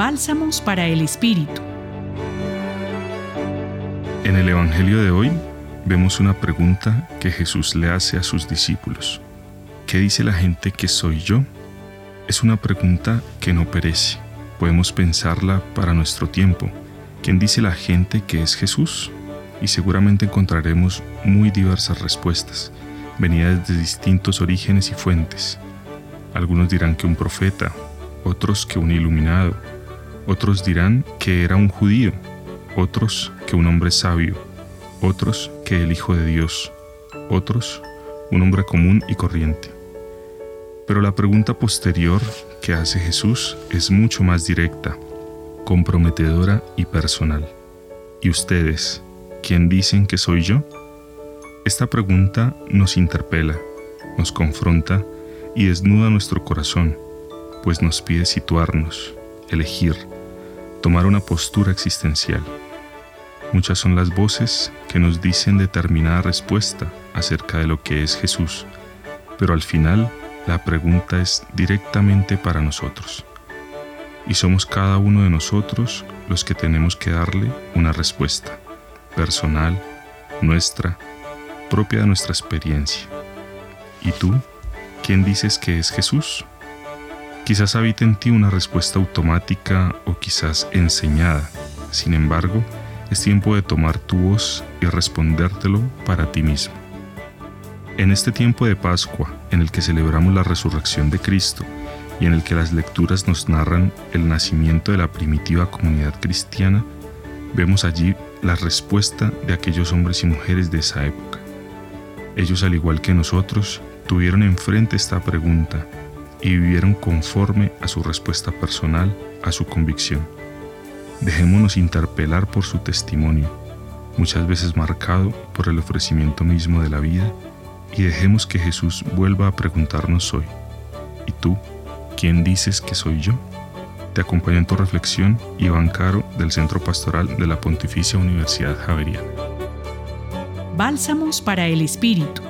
Bálsamos para el Espíritu. En el Evangelio de hoy vemos una pregunta que Jesús le hace a sus discípulos. ¿Qué dice la gente que soy yo? Es una pregunta que no perece. Podemos pensarla para nuestro tiempo. ¿Quién dice la gente que es Jesús? Y seguramente encontraremos muy diversas respuestas, venidas de distintos orígenes y fuentes. Algunos dirán que un profeta, otros que un iluminado, otros dirán que era un judío, otros que un hombre sabio, otros que el Hijo de Dios, otros un hombre común y corriente. Pero la pregunta posterior que hace Jesús es mucho más directa, comprometedora y personal. ¿Y ustedes, quién dicen que soy yo? Esta pregunta nos interpela, nos confronta y desnuda nuestro corazón, pues nos pide situarnos, elegir, tomar una postura existencial. Muchas son las voces que nos dicen determinada respuesta acerca de lo que es Jesús, pero al final la pregunta es directamente para nosotros. Y somos cada uno de nosotros los que tenemos que darle una respuesta, personal, nuestra, propia de nuestra experiencia. ¿Y tú? ¿Quién dices que es Jesús? Quizás habita en ti una respuesta automática o quizás enseñada. Sin embargo, es tiempo de tomar tu voz y respondértelo para ti mismo. En este tiempo de Pascua, en el que celebramos la resurrección de Cristo y en el que las lecturas nos narran el nacimiento de la primitiva comunidad cristiana, vemos allí la respuesta de aquellos hombres y mujeres de esa época. Ellos, al igual que nosotros, tuvieron enfrente esta pregunta y vivieron conforme a su respuesta personal, a su convicción. Dejémonos interpelar por su testimonio, muchas veces marcado por el ofrecimiento mismo de la vida y dejemos que Jesús vuelva a preguntarnos hoy, ¿y tú quién dices que soy yo? Te acompaño en tu reflexión Iván Caro del Centro Pastoral de la Pontificia Universidad Javeriana. Bálsamos para el Espíritu.